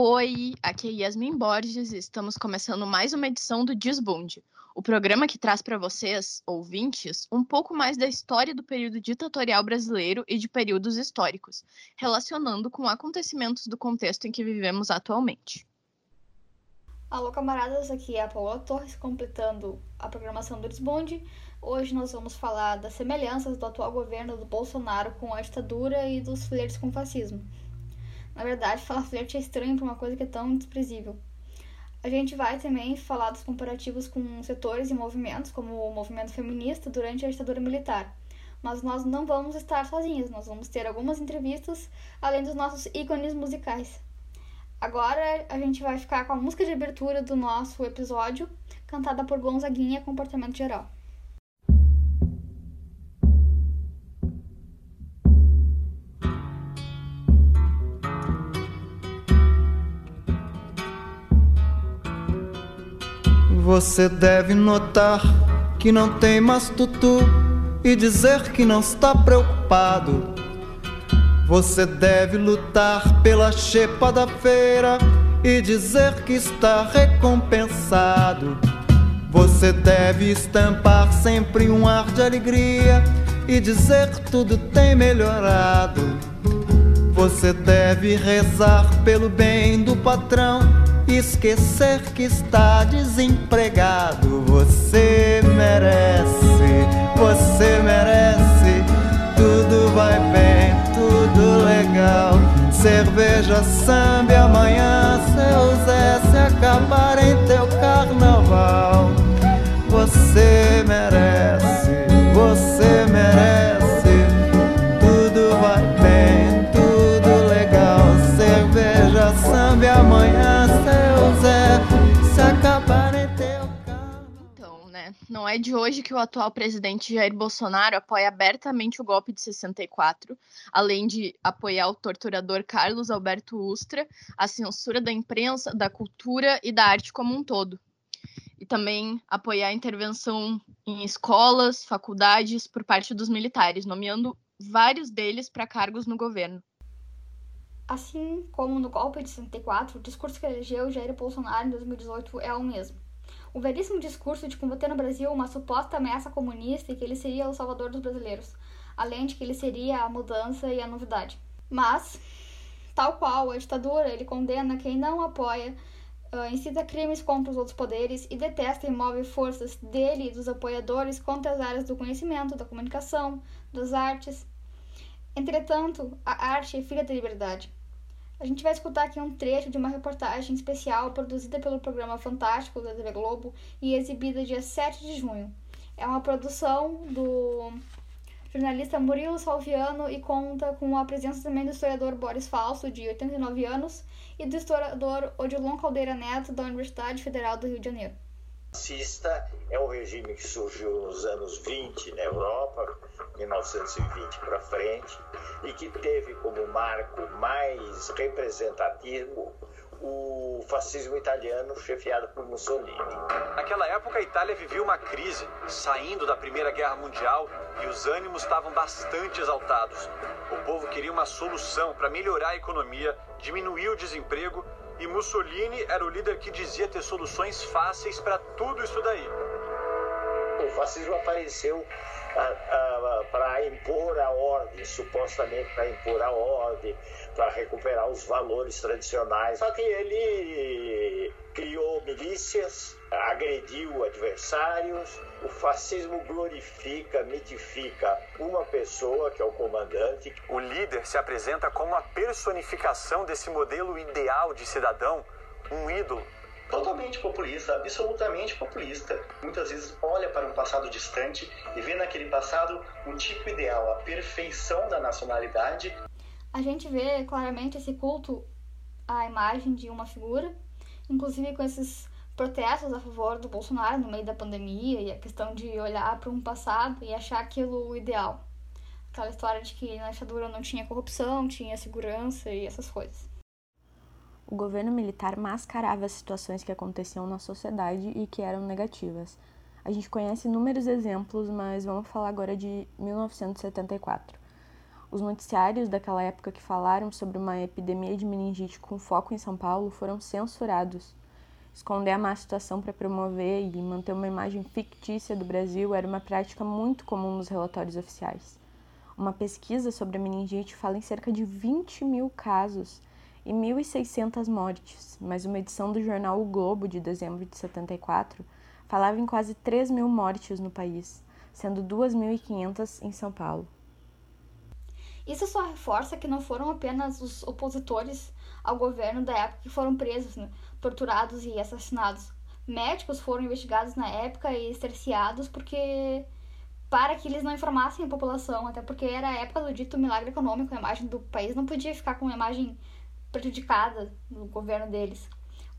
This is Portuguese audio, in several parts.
Oi, aqui é Yasmin Borges e estamos começando mais uma edição do Desbunde, o programa que traz para vocês, ouvintes, um pouco mais da história do período ditatorial brasileiro e de períodos históricos, relacionando com acontecimentos do contexto em que vivemos atualmente. Alô, camaradas, aqui é a Paula Torres completando a programação do Desbonde. Hoje nós vamos falar das semelhanças do atual governo do Bolsonaro com a ditadura e dos flertes com o fascismo. Na verdade, falar flerte é estranho para uma coisa que é tão desprezível. A gente vai também falar dos comparativos com setores e movimentos, como o movimento feminista durante a ditadura militar. Mas nós não vamos estar sozinhos, nós vamos ter algumas entrevistas, além dos nossos ícones musicais. Agora a gente vai ficar com a música de abertura do nosso episódio, cantada por Gonzaguinha Comportamento Geral. Você deve notar que não tem mais tutu e dizer que não está preocupado você deve lutar pela chepa da feira e dizer que está recompensado. Você deve estampar sempre um ar de alegria e dizer que tudo tem melhorado. Você deve rezar pelo bem do patrão esquecer que está desempregado. Você merece, você merece, tudo vai bem tudo legal. Cerveja, samba amanhã, seu Zé, se acabar em teu carnaval. Você merece, você merece. Tudo vai bem, tudo legal. Cerveja, samba amanhã, não é de hoje que o atual presidente Jair Bolsonaro apoia abertamente o golpe de 64, além de apoiar o torturador Carlos Alberto Ustra, a censura da imprensa, da cultura e da arte como um todo. E também apoiar a intervenção em escolas, faculdades por parte dos militares, nomeando vários deles para cargos no governo. Assim como no golpe de 64, o discurso que elegeu Jair Bolsonaro em 2018 é o mesmo o velhíssimo discurso de combater no Brasil uma suposta ameaça comunista e que ele seria o salvador dos brasileiros, além de que ele seria a mudança e a novidade. Mas, tal qual a ditadura, ele condena quem não apoia, uh, incita crimes contra os outros poderes e detesta e move forças dele e dos apoiadores contra as áreas do conhecimento, da comunicação, das artes. Entretanto, a arte é filha da liberdade. A gente vai escutar aqui um trecho de uma reportagem especial produzida pelo programa Fantástico da TV Globo e exibida dia 7 de junho. É uma produção do jornalista Murilo Salviano e conta com a presença também do historiador Boris Falso, de 89 anos, e do historiador Odilon Caldeira Neto, da Universidade Federal do Rio de Janeiro. Fascista é um regime que surgiu nos anos 20 na Europa, 1920 para frente, e que teve como marco mais representativo o fascismo italiano chefiado por Mussolini. Naquela época, a Itália vivia uma crise, saindo da Primeira Guerra Mundial e os ânimos estavam bastante exaltados. O povo queria uma solução para melhorar a economia, diminuir o desemprego e Mussolini era o líder que dizia ter soluções fáceis para tudo isso daí. O fascismo apareceu para impor a ordem, supostamente para impor a ordem, para recuperar os valores tradicionais. Só que ele criou milícias, agrediu adversários. O fascismo glorifica, mitifica uma pessoa, que é o comandante. O líder se apresenta como a personificação desse modelo ideal de cidadão, um ídolo totalmente populista, absolutamente populista. Muitas vezes olha para um passado distante e vê naquele passado um tipo ideal, a perfeição da nacionalidade. A gente vê claramente esse culto à imagem de uma figura, inclusive com esses protestos a favor do Bolsonaro no meio da pandemia e a questão de olhar para um passado e achar aquilo ideal. Aquela história de que na ditadura não tinha corrupção, tinha segurança e essas coisas o governo militar mascarava as situações que aconteciam na sociedade e que eram negativas. A gente conhece inúmeros exemplos, mas vamos falar agora de 1974. Os noticiários daquela época que falaram sobre uma epidemia de meningite com foco em São Paulo foram censurados. Esconder a má situação para promover e manter uma imagem fictícia do Brasil era uma prática muito comum nos relatórios oficiais. Uma pesquisa sobre a meningite fala em cerca de 20 mil casos e 1.600 mortes, mas uma edição do jornal O Globo de dezembro de 74 falava em quase 3 mil mortes no país, sendo 2.500 em São Paulo. Isso só reforça que não foram apenas os opositores ao governo da época que foram presos, né, torturados e assassinados. Médicos foram investigados na época e exterciados porque para que eles não informassem a população, até porque era a época do dito milagre econômico, a imagem do país não podia ficar com uma imagem prejudicada no governo deles.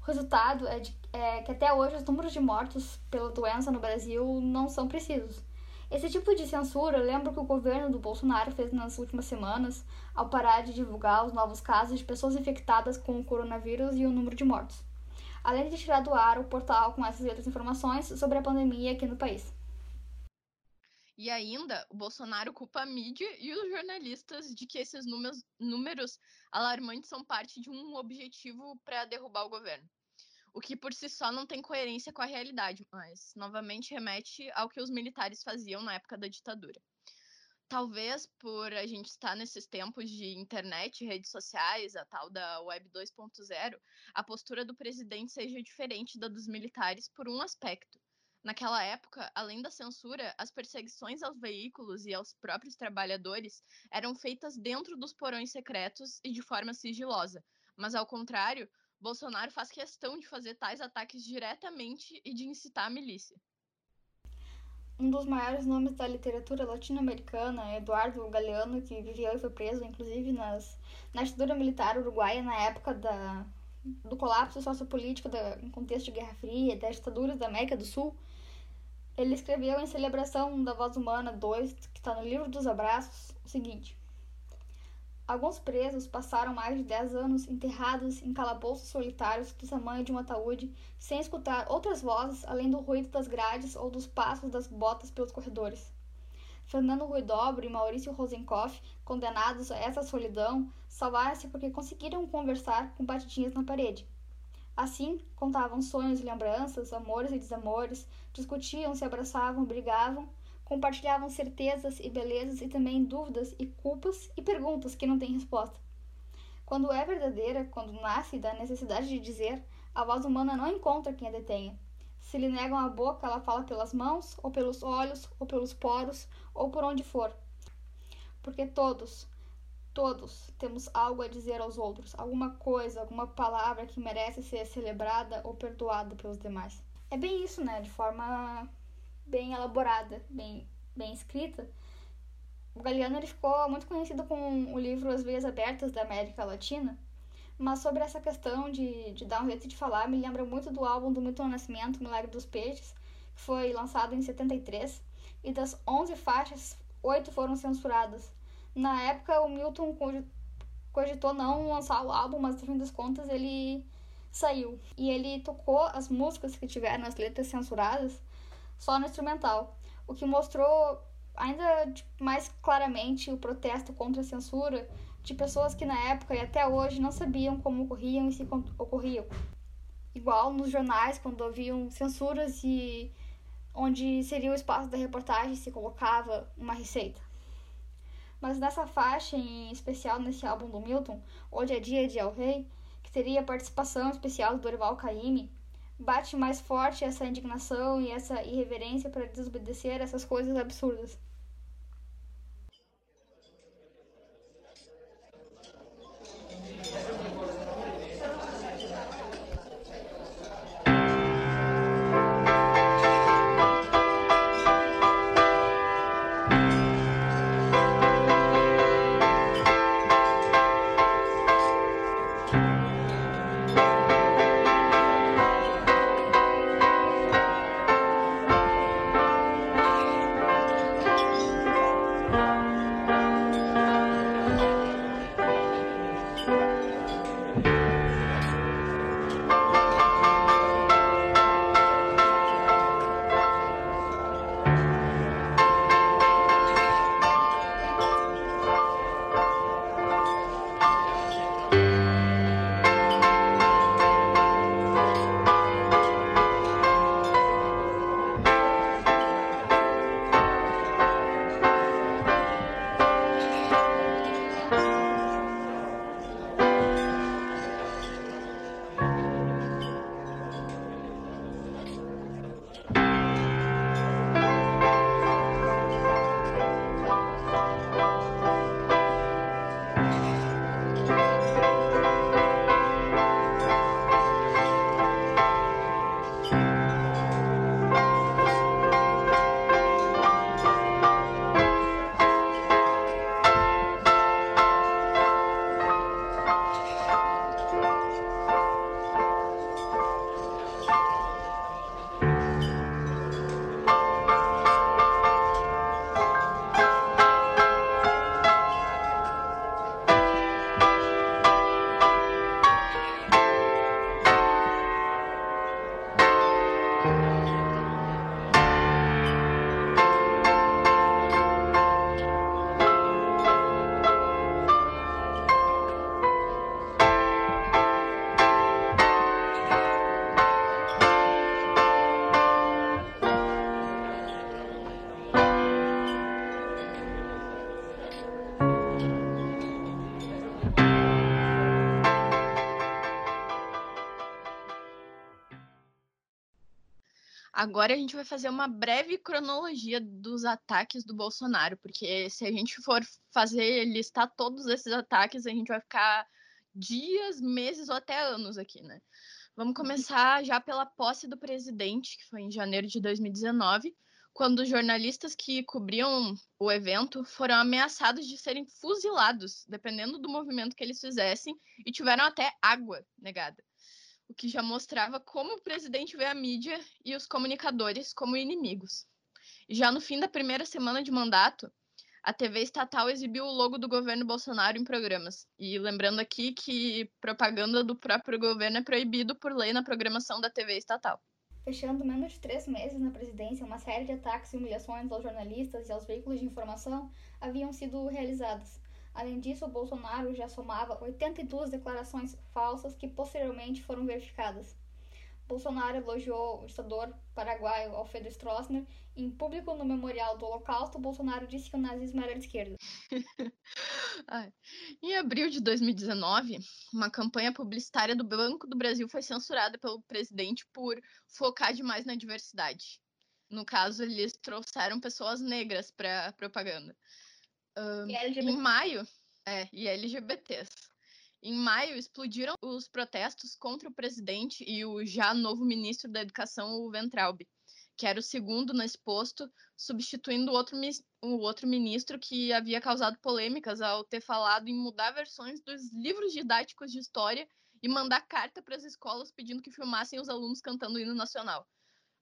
O resultado é, de, é que até hoje os números de mortos pela doença no Brasil não são precisos. Esse tipo de censura lembra que o governo do Bolsonaro fez nas últimas semanas ao parar de divulgar os novos casos de pessoas infectadas com o coronavírus e o número de mortos, além de tirar do ar o portal com essas outras informações sobre a pandemia aqui no país. E ainda, o Bolsonaro culpa a mídia e os jornalistas de que esses números alarmantes são parte de um objetivo para derrubar o governo o que por si só não tem coerência com a realidade, mas novamente remete ao que os militares faziam na época da ditadura. Talvez por a gente estar nesses tempos de internet, redes sociais, a tal da Web 2.0, a postura do presidente seja diferente da dos militares por um aspecto. Naquela época, além da censura, as perseguições aos veículos e aos próprios trabalhadores eram feitas dentro dos porões secretos e de forma sigilosa. Mas, ao contrário, Bolsonaro faz questão de fazer tais ataques diretamente e de incitar a milícia. Um dos maiores nomes da literatura latino-americana, Eduardo Galeano, que viveu e foi preso, inclusive, nas, na ditadura militar uruguaia na época da, do colapso sociopolítico da, em contexto de Guerra Fria, das ditaduras da América do Sul, ele escreveu em celebração da Voz Humana 2, que está no livro dos abraços, o seguinte: Alguns presos passaram mais de 10 anos enterrados em calabouços solitários do tamanho de um ataúde, sem escutar outras vozes além do ruído das grades ou dos passos das botas pelos corredores. Fernando Ruidobre e Maurício Rosenkoff, condenados a essa solidão, salvaram-se porque conseguiram conversar com batidinhas na parede. Assim, contavam sonhos e lembranças, amores e desamores, discutiam, se abraçavam, brigavam compartilhavam certezas e belezas e também dúvidas e culpas e perguntas que não têm resposta. Quando é verdadeira, quando nasce da necessidade de dizer, a voz humana não encontra quem a detenha. Se lhe negam a boca, ela fala pelas mãos, ou pelos olhos, ou pelos poros, ou por onde for. Porque todos, todos temos algo a dizer aos outros, alguma coisa, alguma palavra que merece ser celebrada ou perdoada pelos demais. É bem isso, né? De forma bem elaborada, bem, bem escrita. O Galeano ele ficou muito conhecido com o livro As Veias Abertas da América Latina, mas sobre essa questão de, de dar um jeito de falar, me lembra muito do álbum do Milton Nascimento, Milagre dos Peixes, que foi lançado em 73, e das 11 faixas, oito foram censuradas. Na época, o Milton cogitou não lançar o álbum, mas no fim das contas ele saiu. E ele tocou as músicas que tiveram as letras censuradas só no instrumental, o que mostrou ainda mais claramente o protesto contra a censura de pessoas que na época e até hoje não sabiam como ocorriam e se ocorriam. Igual nos jornais, quando haviam censuras e onde seria o espaço da reportagem se colocava uma receita. Mas nessa faixa, em especial nesse álbum do Milton, Hoje é Dia de El Rei, que teria participação especial do Dorival Caymmi, bate mais forte essa indignação e essa irreverência para desobedecer essas coisas absurdas. Agora a gente vai fazer uma breve cronologia dos ataques do Bolsonaro, porque se a gente for fazer listar todos esses ataques, a gente vai ficar dias, meses ou até anos aqui, né? Vamos começar já pela posse do presidente, que foi em janeiro de 2019, quando jornalistas que cobriam o evento foram ameaçados de serem fuzilados, dependendo do movimento que eles fizessem, e tiveram até água negada. O que já mostrava como o presidente vê a mídia e os comunicadores como inimigos. Já no fim da primeira semana de mandato, a TV estatal exibiu o logo do governo Bolsonaro em programas. E lembrando aqui que propaganda do próprio governo é proibido por lei na programação da TV estatal. Fechando menos de três meses na presidência, uma série de ataques e humilhações aos jornalistas e aos veículos de informação haviam sido realizadas. Além disso, Bolsonaro já somava 82 declarações falsas que posteriormente foram verificadas. Bolsonaro elogiou o ditador paraguaio Alfredo Stroessner. Em público no Memorial do Holocausto, Bolsonaro disse que o nazismo era de esquerda. em abril de 2019, uma campanha publicitária do Banco do Brasil foi censurada pelo presidente por focar demais na diversidade. No caso, eles trouxeram pessoas negras para propaganda. Um, em maio, é, e LGBTs. Em maio, explodiram os protestos contra o presidente e o já novo ministro da Educação, o Ventralbe, que era o segundo nesse posto, substituindo o outro, o outro ministro que havia causado polêmicas ao ter falado em mudar versões dos livros didáticos de história e mandar carta para as escolas pedindo que filmassem os alunos cantando o hino nacional.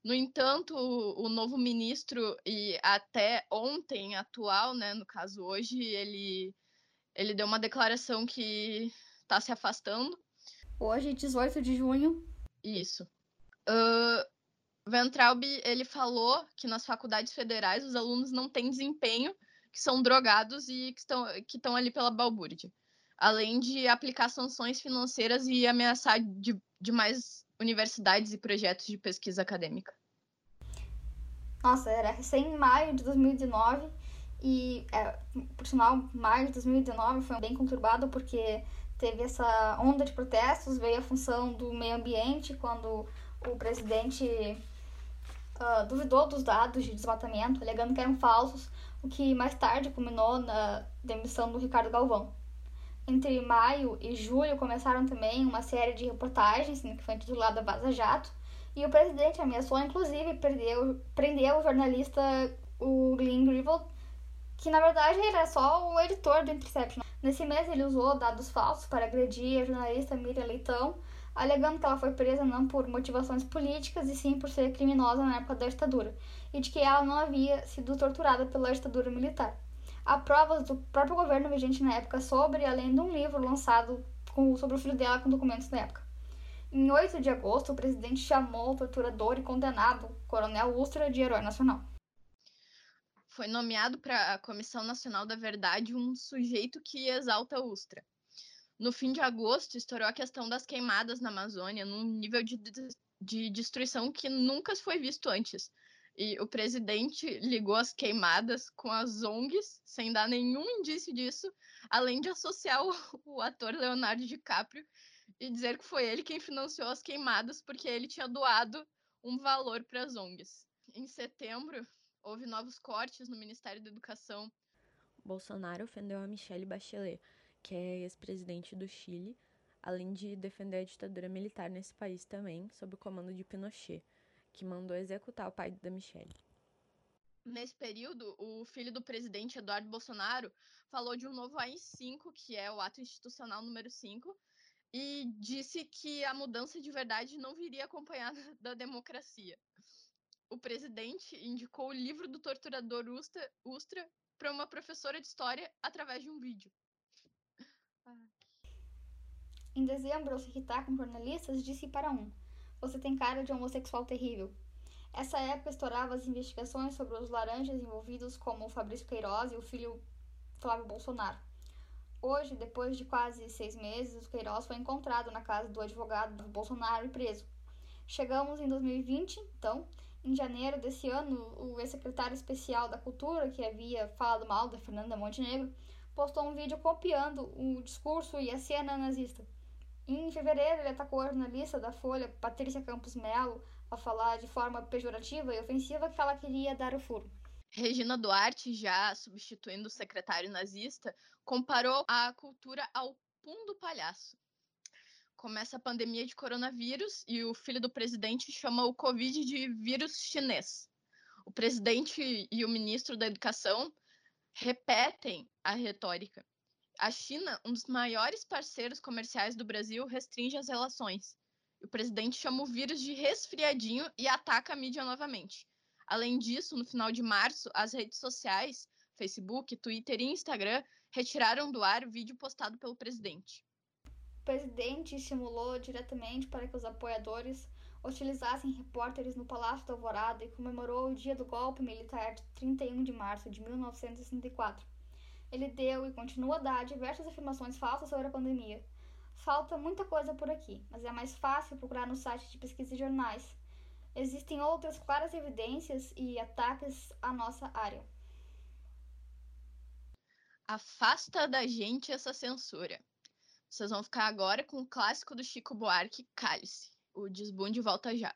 No entanto, o, o novo ministro, e até ontem, atual, né, no caso hoje, ele, ele deu uma declaração que tá se afastando. Hoje, 18 de junho. Isso. Uh, Ventralb, ele falou que nas faculdades federais os alunos não têm desempenho, que são drogados e que estão, que estão ali pela balbúrdia. Além de aplicar sanções financeiras e ameaçar de, de mais universidades e projetos de pesquisa acadêmica. Nossa, era recém maio de 2019 e, é, por sinal, maio de 2019 foi bem conturbado porque teve essa onda de protestos, veio a função do meio ambiente, quando o presidente uh, duvidou dos dados de desmatamento, alegando que eram falsos, o que mais tarde culminou na demissão do Ricardo Galvão. Entre maio e julho começaram também uma série de reportagens, que foi intitulada Vaza Jato, e o presidente ameaçou, inclusive, perdeu, prendeu o jornalista o Glenn Greenwald, que na verdade era só o editor do Interception. Nesse mês, ele usou dados falsos para agredir a jornalista Miriam Leitão, alegando que ela foi presa não por motivações políticas e sim por ser criminosa na época da ditadura, e de que ela não havia sido torturada pela ditadura militar. Há provas do próprio governo vigente na época sobre, além de um livro lançado com, sobre o filho dela com documentos da época. Em 8 de agosto, o presidente chamou o torturador e condenado, Coronel Ustra, de herói nacional foi nomeado para a Comissão Nacional da Verdade um sujeito que exalta Ustra. No fim de agosto, estourou a questão das queimadas na Amazônia num nível de, de destruição que nunca foi visto antes. E o presidente ligou as queimadas com as ONGs, sem dar nenhum indício disso, além de associar o, o ator Leonardo DiCaprio e dizer que foi ele quem financiou as queimadas porque ele tinha doado um valor para as ONGs. Em setembro, houve novos cortes no Ministério da Educação. Bolsonaro ofendeu a Michelle Bachelet, que é ex-presidente do Chile, além de defender a ditadura militar nesse país também, sob o comando de Pinochet, que mandou executar o pai da Michelle. Nesse período, o filho do presidente Eduardo Bolsonaro falou de um novo AI-5, que é o ato institucional número 5, e disse que a mudança de verdade não viria acompanhada da democracia o presidente indicou o livro do torturador Ustra, Ustra para uma professora de história através de um vídeo. Em dezembro, ao se irritar com jornalistas, disse para um: Você tem cara de homossexual terrível. Essa época estourava as investigações sobre os laranjas envolvidos, como o Fabrício Queiroz e o filho Flávio Bolsonaro. Hoje, depois de quase seis meses, o Queiroz foi encontrado na casa do advogado do Bolsonaro e preso. Chegamos em 2020, então, em janeiro desse ano, o ex-secretário especial da Cultura, que havia falado mal da Fernanda Montenegro, postou um vídeo copiando o discurso e a cena nazista. Em fevereiro, ele atacou a jornalista da Folha, Patrícia Campos Melo, a falar de forma pejorativa e ofensiva que ela queria dar o furo. Regina Duarte, já substituindo o secretário nazista, comparou a cultura ao pum do palhaço. Começa a pandemia de coronavírus e o filho do presidente chama o Covid de vírus chinês. O presidente e o ministro da Educação repetem a retórica a China, um dos maiores parceiros comerciais do Brasil, restringe as relações. O presidente chama o vírus de resfriadinho e ataca a mídia novamente. Além disso, no final de março, as redes sociais, Facebook, Twitter e Instagram, retiraram do ar o vídeo postado pelo presidente. O presidente estimulou diretamente para que os apoiadores utilizassem repórteres no Palácio da Alvorada e comemorou o dia do golpe militar de 31 de março de 1964 ele deu e continua a dar diversas afirmações falsas sobre a pandemia. Falta muita coisa por aqui, mas é mais fácil procurar no site de pesquisa e jornais. Existem outras claras evidências e ataques à nossa área. Afasta da gente essa censura. Vocês vão ficar agora com o clássico do Chico Buarque, Cálice. O desbunde volta já.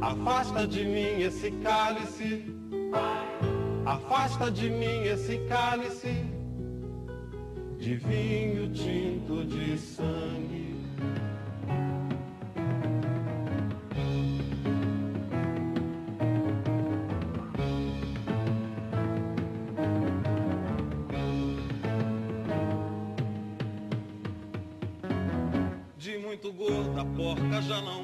Afasta de mim esse cálice. Afasta de mim esse cálice de vinho tinto de sangue. De muito gorda, porca já não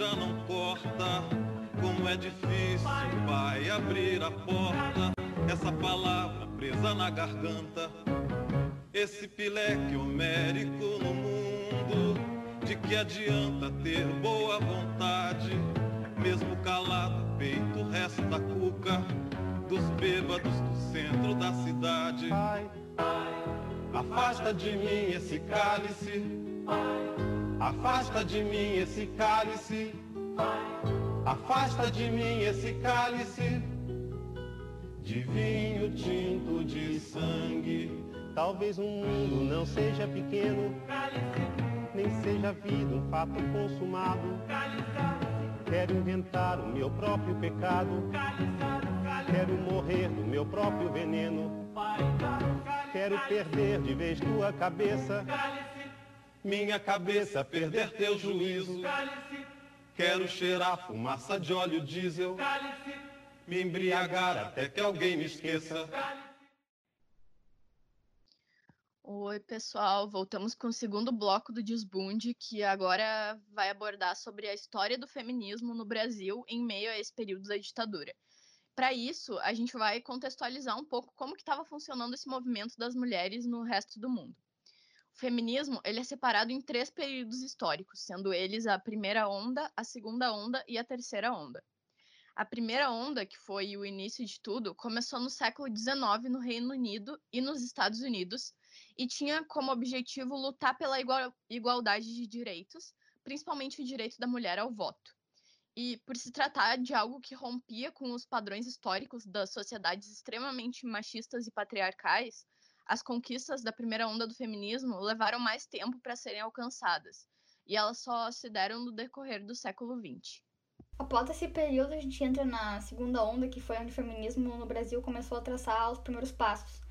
já não corta. Como é difícil, pai, abrir a porta. Essa palavra presa na garganta. Esse pileque homérico no mundo. De que adianta ter boa vontade? Mesmo calado, peito resta cuca dos bêbados do centro da cidade. Afasta de mim esse cálice. Afasta de mim esse cálice. Afasta de mim esse cálice de vinho tinto de sangue. Talvez o mundo não seja pequeno, nem seja vida um fato consumado. Quero inventar o meu próprio pecado. Quero morrer do meu próprio veneno. Quero perder de vez tua cabeça minha cabeça perder teu juízo. Quero cheirar fumaça de óleo diesel. Me embriagar até que alguém me esqueça. Oi, pessoal. Voltamos com o segundo bloco do Desbunde, que agora vai abordar sobre a história do feminismo no Brasil em meio a esse período da ditadura. Para isso, a gente vai contextualizar um pouco como que estava funcionando esse movimento das mulheres no resto do mundo. Feminismo ele é separado em três períodos históricos, sendo eles a primeira onda, a segunda onda e a terceira onda. A primeira onda, que foi o início de tudo, começou no século XIX no Reino Unido e nos Estados Unidos e tinha como objetivo lutar pela igual, igualdade de direitos, principalmente o direito da mulher ao voto. E por se tratar de algo que rompia com os padrões históricos das sociedades extremamente machistas e patriarcais, as conquistas da primeira onda do feminismo levaram mais tempo para serem alcançadas, e elas só se deram no decorrer do século XX. Após esse período, a gente entra na segunda onda, que foi onde o feminismo no Brasil começou a traçar os primeiros passos.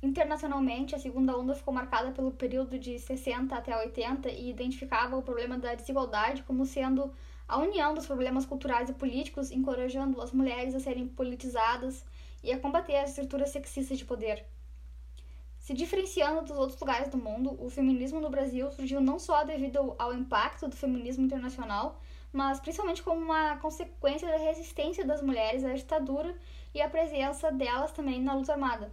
Internacionalmente, a segunda onda ficou marcada pelo período de 60 até 80 e identificava o problema da desigualdade como sendo a união dos problemas culturais e políticos, encorajando as mulheres a serem politizadas e a combater as estruturas sexistas de poder. Se diferenciando dos outros lugares do mundo, o feminismo no Brasil surgiu não só devido ao impacto do feminismo internacional, mas principalmente como uma consequência da resistência das mulheres à ditadura e a presença delas também na luta armada.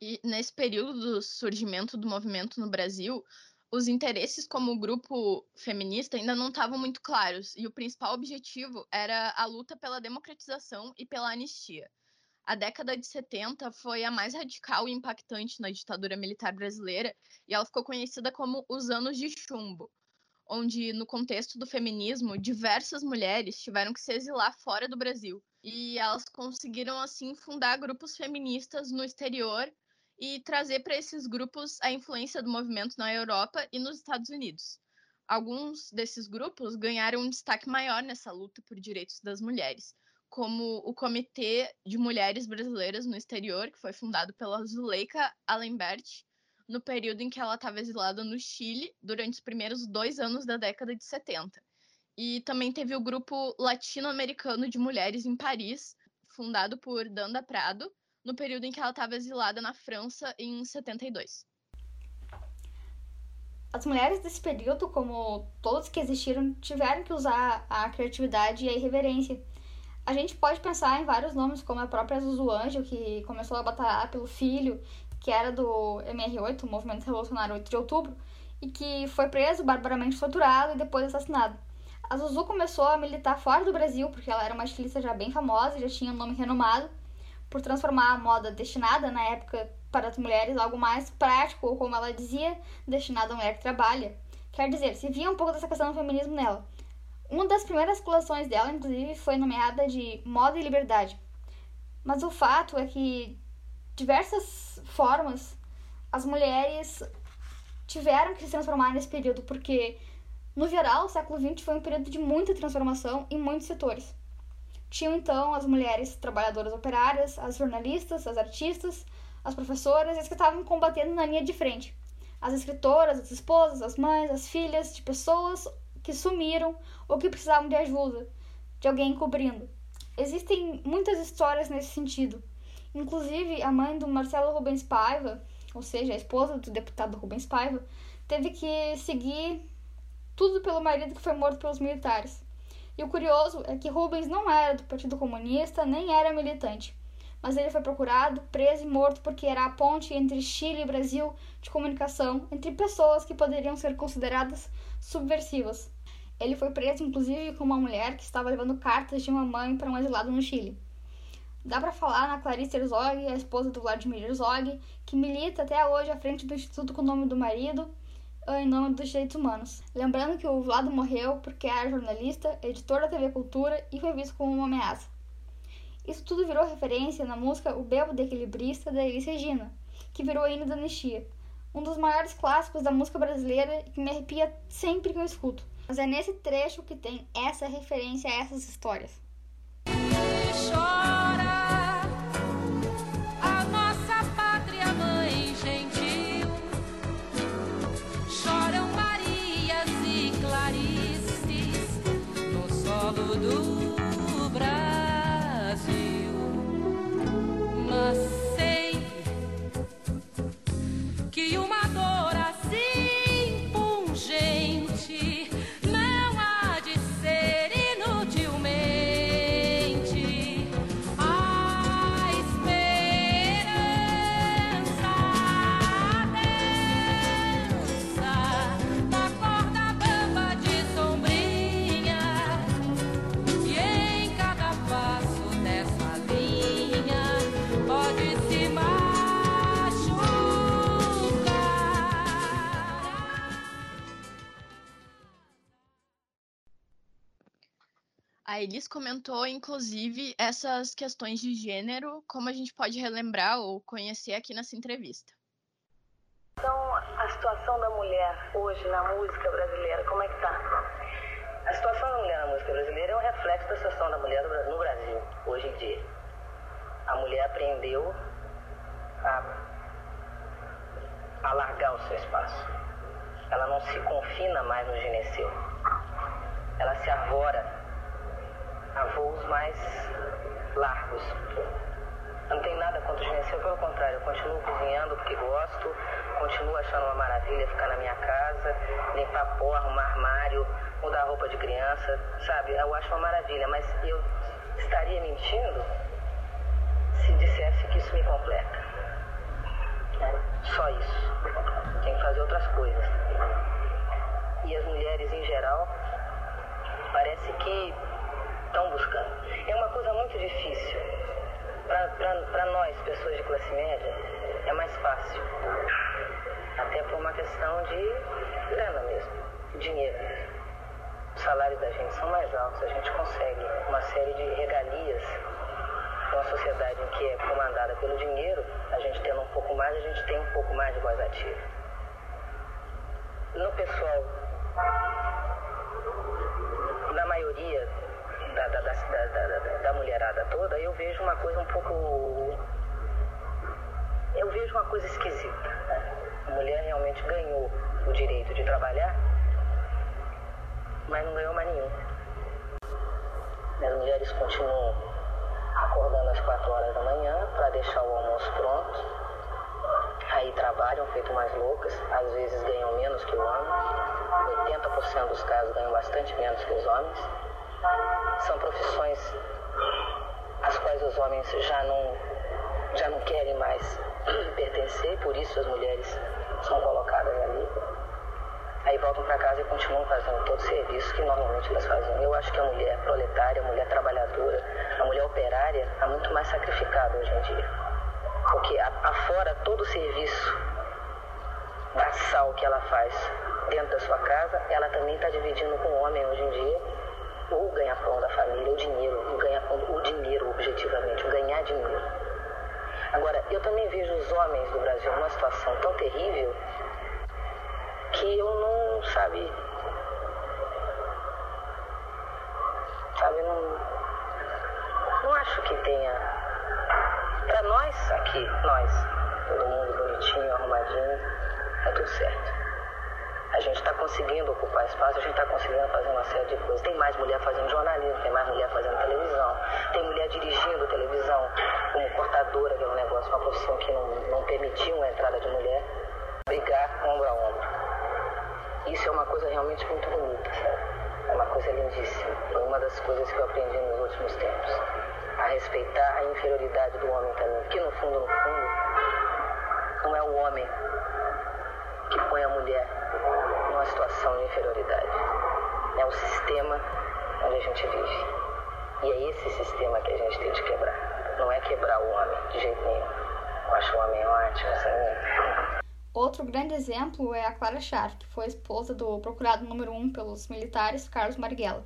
E nesse período do surgimento do movimento no Brasil, os interesses como grupo feminista ainda não estavam muito claros, e o principal objetivo era a luta pela democratização e pela anistia. A década de 70 foi a mais radical e impactante na ditadura militar brasileira, e ela ficou conhecida como os anos de chumbo, onde, no contexto do feminismo, diversas mulheres tiveram que se exilar fora do Brasil. E elas conseguiram, assim, fundar grupos feministas no exterior e trazer para esses grupos a influência do movimento na Europa e nos Estados Unidos. Alguns desses grupos ganharam um destaque maior nessa luta por direitos das mulheres, como o Comitê de Mulheres Brasileiras no Exterior, que foi fundado pela Zuleika Allenbert, no período em que ela estava exilada no Chile, durante os primeiros dois anos da década de 70. E também teve o Grupo Latino-Americano de Mulheres em Paris, fundado por Danda Prado, no período em que ela estava exilada na França em 72. As mulheres desse período, como todos que existiram, tiveram que usar a criatividade e a irreverência. A gente pode pensar em vários nomes, como a própria Zuzu Anjo, que começou a batalhar pelo filho, que era do MR8, o Movimento Revolucionário 8 de Outubro, e que foi preso, barbaramente torturado e depois assassinado. A Zuzu começou a militar fora do Brasil, porque ela era uma estilista já bem famosa, já tinha um nome renomado, por transformar a moda destinada na época para as mulheres algo mais prático, ou como ela dizia, destinado à mulher que trabalha. Quer dizer, se via um pouco dessa questão do feminismo nela. Uma das primeiras coleções dela, inclusive, foi nomeada de Moda e Liberdade. Mas o fato é que diversas formas as mulheres tiveram que se transformar nesse período, porque no geral o século XX foi um período de muita transformação em muitos setores. Tinham então as mulheres trabalhadoras operárias, as jornalistas, as artistas, as professoras as que estavam combatendo na linha de frente. As escritoras, as esposas, as mães, as filhas de pessoas que sumiram ou que precisavam de ajuda, de alguém cobrindo. Existem muitas histórias nesse sentido. Inclusive, a mãe do Marcelo Rubens Paiva, ou seja, a esposa do deputado Rubens Paiva, teve que seguir tudo pelo marido que foi morto pelos militares. E o curioso é que Rubens não era do Partido Comunista nem era militante, mas ele foi procurado, preso e morto porque era a ponte entre Chile e Brasil de comunicação entre pessoas que poderiam ser consideradas subversivas. Ele foi preso inclusive com uma mulher que estava levando cartas de uma mãe para um exilado no Chile. Dá para falar na Clarice Herzog, a esposa do Vladimir Herzog, que milita até hoje à frente do instituto com o nome do marido em nome dos direitos humanos. Lembrando que o Vlado morreu porque era jornalista, editor da TV Cultura e foi visto como uma ameaça. Isso tudo virou referência na música O Bebo de Equilibrista da Elis Regina, que virou hino da anistia, um dos maiores clássicos da música brasileira e que me arrepia sempre que eu escuto. Mas é nesse trecho que tem essa referência a essas histórias. solo do Brasil. Mas sei que uma Elis comentou, inclusive, essas questões de gênero, como a gente pode relembrar ou conhecer aqui nessa entrevista. Então, a situação da mulher hoje na música brasileira, como é que tá? A situação da mulher na música brasileira é um reflexo da situação da mulher no Bra- no Brasil, hoje em dia. A mulher aprendeu a alargar o seu espaço. Ela não se confina mais no gineceu. Ela se arvora a voos mais largos. Eu não tenho nada contra o gineceu, pelo contrário, eu continuo cozinhando porque gosto, continuo achando uma maravilha ficar na minha casa, limpar pó, arrumar armário, mudar roupa de criança, sabe? Eu acho uma maravilha, mas eu estaria mentindo se dissesse que isso me completa. Só isso. Tem que fazer outras coisas. E as mulheres em geral, parece que estão buscando. É uma coisa muito difícil. Para nós, pessoas de classe média, é mais fácil. Até por uma questão de grana mesmo, dinheiro. Os salários da gente são mais altos, a gente consegue uma série de regalias. Uma sociedade em que é comandada pelo dinheiro, a gente tendo um pouco mais, a gente tem um pouco mais de voz ativa. No pessoal, na maioria da, da, da, da, da- da mulherada toda, eu vejo uma coisa um pouco. Eu vejo uma coisa esquisita. né? A mulher realmente ganhou o direito de trabalhar, mas não ganhou mais nenhum. As mulheres continuam acordando às 4 horas da manhã para deixar o almoço pronto. Aí trabalham feito mais loucas, às vezes ganham menos que o homem. 80% dos casos ganham bastante menos que os homens. São profissões às quais os homens já não, já não querem mais pertencer, por isso as mulheres são colocadas ali. Aí voltam para casa e continuam fazendo todo o serviço que normalmente elas faziam. Eu acho que a mulher proletária, a mulher trabalhadora, a mulher operária está muito mais sacrificada hoje em dia. Porque afora todo o serviço braçal que ela faz dentro da sua casa, ela também está dividindo com o homem hoje em dia o ganha-pão da família, o dinheiro, o ganha-pão, o dinheiro objetivamente, o ganhar dinheiro. Agora, eu também vejo os homens do Brasil numa situação tão terrível que eu não, sabe, sabe, não, não acho que tenha. Para nós aqui, nós, todo mundo bonitinho, arrumadinho, tá tudo certo. A gente está conseguindo ocupar espaço, a gente está conseguindo fazer uma série de coisas. Tem mais mulher fazendo jornalismo, tem mais mulher fazendo televisão, tem mulher dirigindo televisão como cortadora, que é um negócio, uma profissão que não, não permitia uma entrada de mulher, brigar ombro a ombro. Isso é uma coisa realmente muito bonita, sabe? É uma coisa lindíssima. Foi uma das coisas que eu aprendi nos últimos tempos. A respeitar a inferioridade do homem também. Porque no fundo, no fundo, não é o homem que põe a mulher numa situação de inferioridade. É o sistema onde a gente vive. E é esse sistema que a gente tem de quebrar. Não é quebrar o homem, de jeito nenhum. Eu acho o homem ótimo, sabe? Outro grande exemplo é a Clara Char, que foi esposa do procurado número 1 um pelos militares, Carlos Marighella.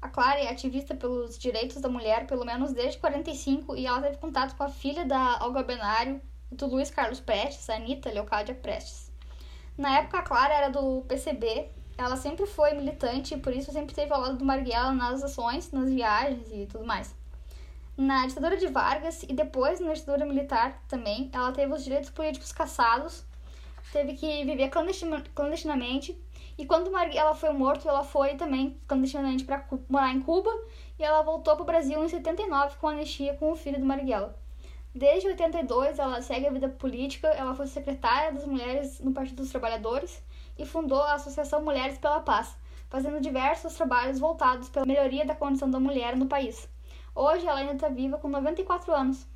A Clara é ativista pelos direitos da mulher pelo menos desde 45 e ela teve contato com a filha da Olga Benário e do Luiz Carlos Prestes, a Anitta Leocádia Prestes. Na época, a Clara era do PCB, ela sempre foi militante e por isso sempre esteve ao lado do Marighella nas ações, nas viagens e tudo mais. Na ditadura de Vargas e depois na ditadura militar também, ela teve os direitos políticos cassados, teve que viver clandestin- clandestinamente E quando Marighella foi morto, ela foi também clandestinamente para morar em Cuba e ela voltou para o Brasil em 79 com anistia com o filho do Marighella. Desde 82, ela segue a vida política, ela foi secretária das mulheres no Partido dos Trabalhadores e fundou a Associação Mulheres pela Paz, fazendo diversos trabalhos voltados pela melhoria da condição da mulher no país. Hoje ela ainda está viva com 94 anos.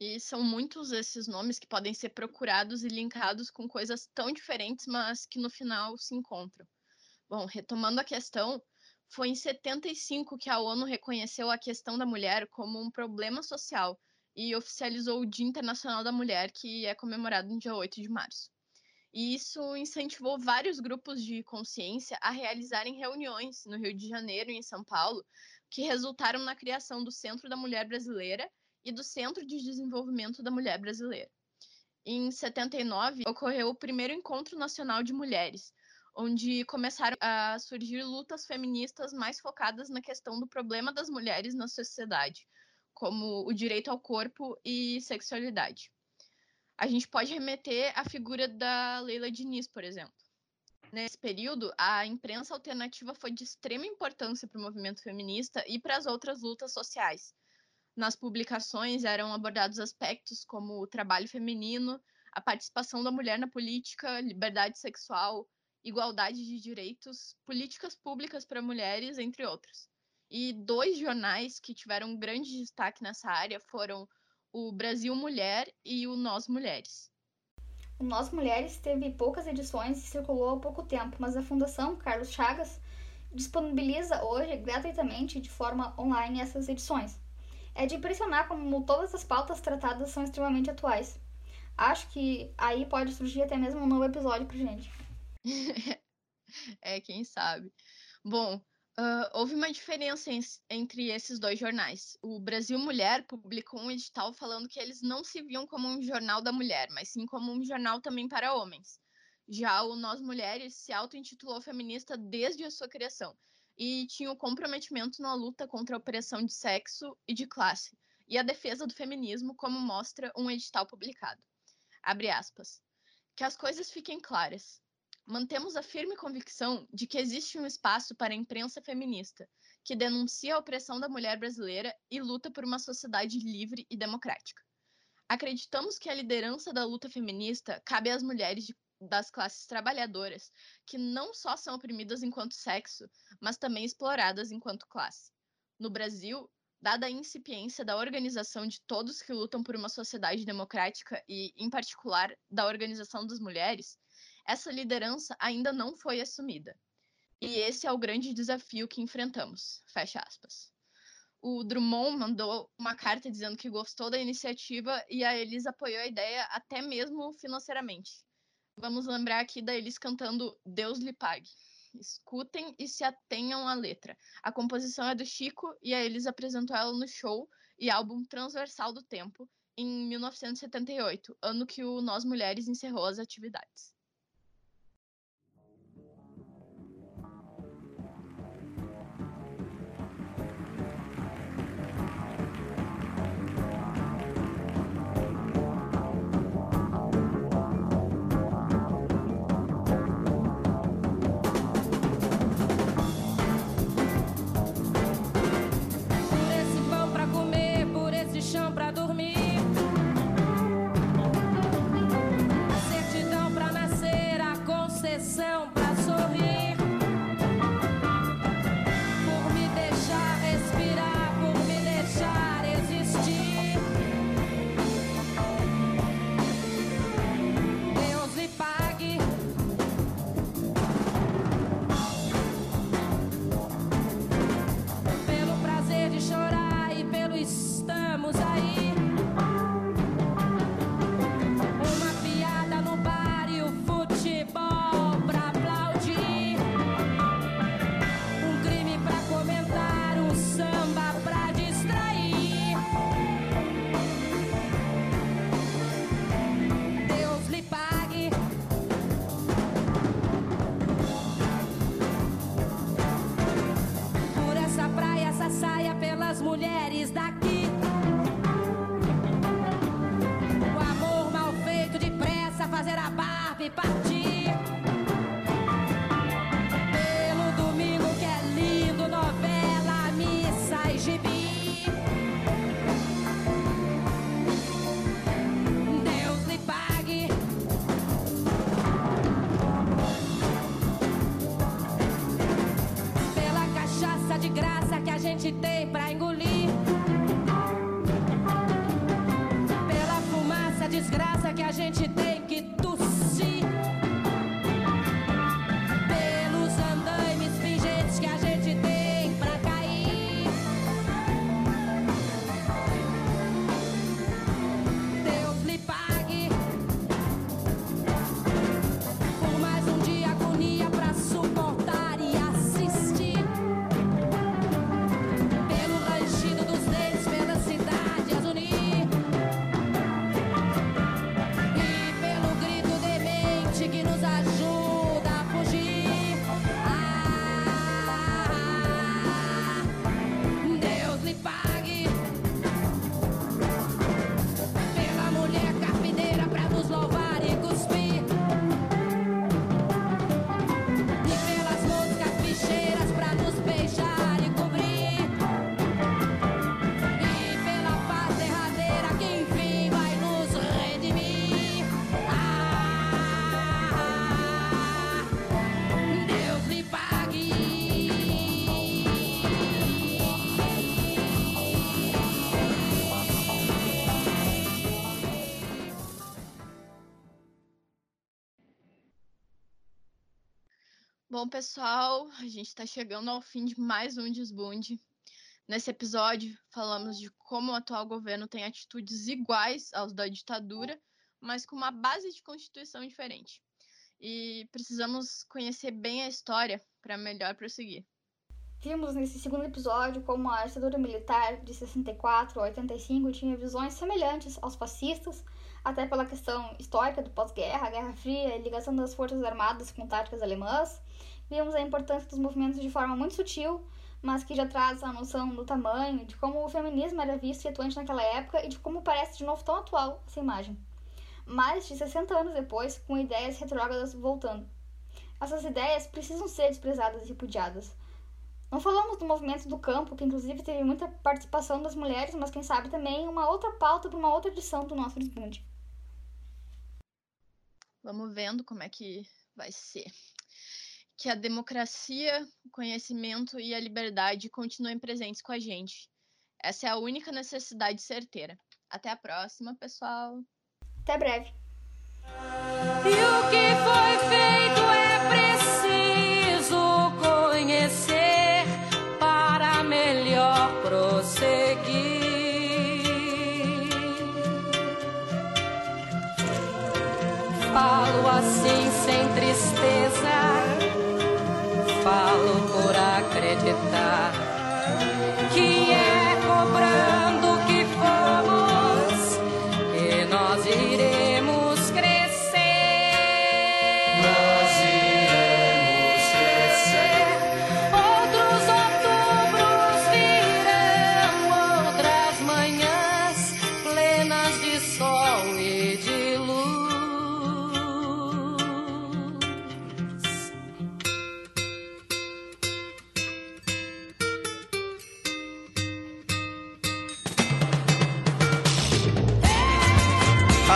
E são muitos esses nomes que podem ser procurados e linkados com coisas tão diferentes, mas que no final se encontram. Bom, retomando a questão, foi em 75 que a ONU reconheceu a questão da mulher como um problema social e oficializou o Dia Internacional da Mulher, que é comemorado no dia 8 de março. E isso incentivou vários grupos de consciência a realizarem reuniões no Rio de Janeiro e em São Paulo, que resultaram na criação do Centro da Mulher Brasileira e do Centro de Desenvolvimento da Mulher Brasileira. Em 79, ocorreu o primeiro Encontro Nacional de Mulheres, onde começaram a surgir lutas feministas mais focadas na questão do problema das mulheres na sociedade, como o direito ao corpo e sexualidade. A gente pode remeter à figura da Leila Diniz, por exemplo. Nesse período, a imprensa alternativa foi de extrema importância para o movimento feminista e para as outras lutas sociais. Nas publicações eram abordados aspectos como o trabalho feminino, a participação da mulher na política, liberdade sexual, igualdade de direitos, políticas públicas para mulheres, entre outros. E dois jornais que tiveram grande destaque nessa área foram o Brasil Mulher e o Nós Mulheres. O Nós Mulheres teve poucas edições e circulou há pouco tempo, mas a Fundação Carlos Chagas disponibiliza hoje gratuitamente de forma online essas edições. É de impressionar como todas as pautas tratadas são extremamente atuais. Acho que aí pode surgir até mesmo um novo episódio pra gente. é, quem sabe. Bom, uh, houve uma diferença em, entre esses dois jornais. O Brasil Mulher publicou um edital falando que eles não se viam como um jornal da mulher, mas sim como um jornal também para homens. Já o Nós Mulheres se auto-intitulou feminista desde a sua criação e tinha o comprometimento na luta contra a opressão de sexo e de classe e a defesa do feminismo, como mostra um edital publicado. Abre aspas. Que as coisas fiquem claras. Mantemos a firme convicção de que existe um espaço para a imprensa feminista, que denuncia a opressão da mulher brasileira e luta por uma sociedade livre e democrática. Acreditamos que a liderança da luta feminista cabe às mulheres de das classes trabalhadoras, que não só são oprimidas enquanto sexo, mas também exploradas enquanto classe. No Brasil, dada a incipiência da organização de todos que lutam por uma sociedade democrática e, em particular, da organização das mulheres, essa liderança ainda não foi assumida. E esse é o grande desafio que enfrentamos. Fecha aspas. O Drummond mandou uma carta dizendo que gostou da iniciativa e a Elisa apoiou a ideia até mesmo financeiramente. Vamos lembrar aqui da Elis cantando Deus lhe pague. Escutem e se atenham à letra. A composição é do Chico e a Elis apresentou ela no show e álbum Transversal do Tempo em 1978, ano que o Nós Mulheres encerrou as atividades. Fazer a Bom, pessoal, a gente está chegando ao fim de mais um Desbunde. Nesse episódio, falamos de como o atual governo tem atitudes iguais aos da ditadura, mas com uma base de constituição diferente. E precisamos conhecer bem a história para melhor prosseguir. Vimos nesse segundo episódio como a ditadura militar de 64 a 85 tinha visões semelhantes aos fascistas, até pela questão histórica do pós-guerra, Guerra Fria e ligação das forças armadas com táticas alemãs. Vimos a importância dos movimentos de forma muito sutil, mas que já traz a noção do tamanho, de como o feminismo era visto e atuante naquela época e de como parece de novo tão atual essa imagem. Mais de 60 anos depois, com ideias retrógradas voltando. Essas ideias precisam ser desprezadas e repudiadas. Não falamos do movimento do campo, que inclusive teve muita participação das mulheres, mas quem sabe também uma outra pauta para uma outra edição do nosso Desbunde. Vamos vendo como é que vai ser. Que a democracia, o conhecimento e a liberdade continuem presentes com a gente. Essa é a única necessidade certeira. Até a próxima, pessoal. Até breve. E o que foi feito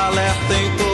Alertem todos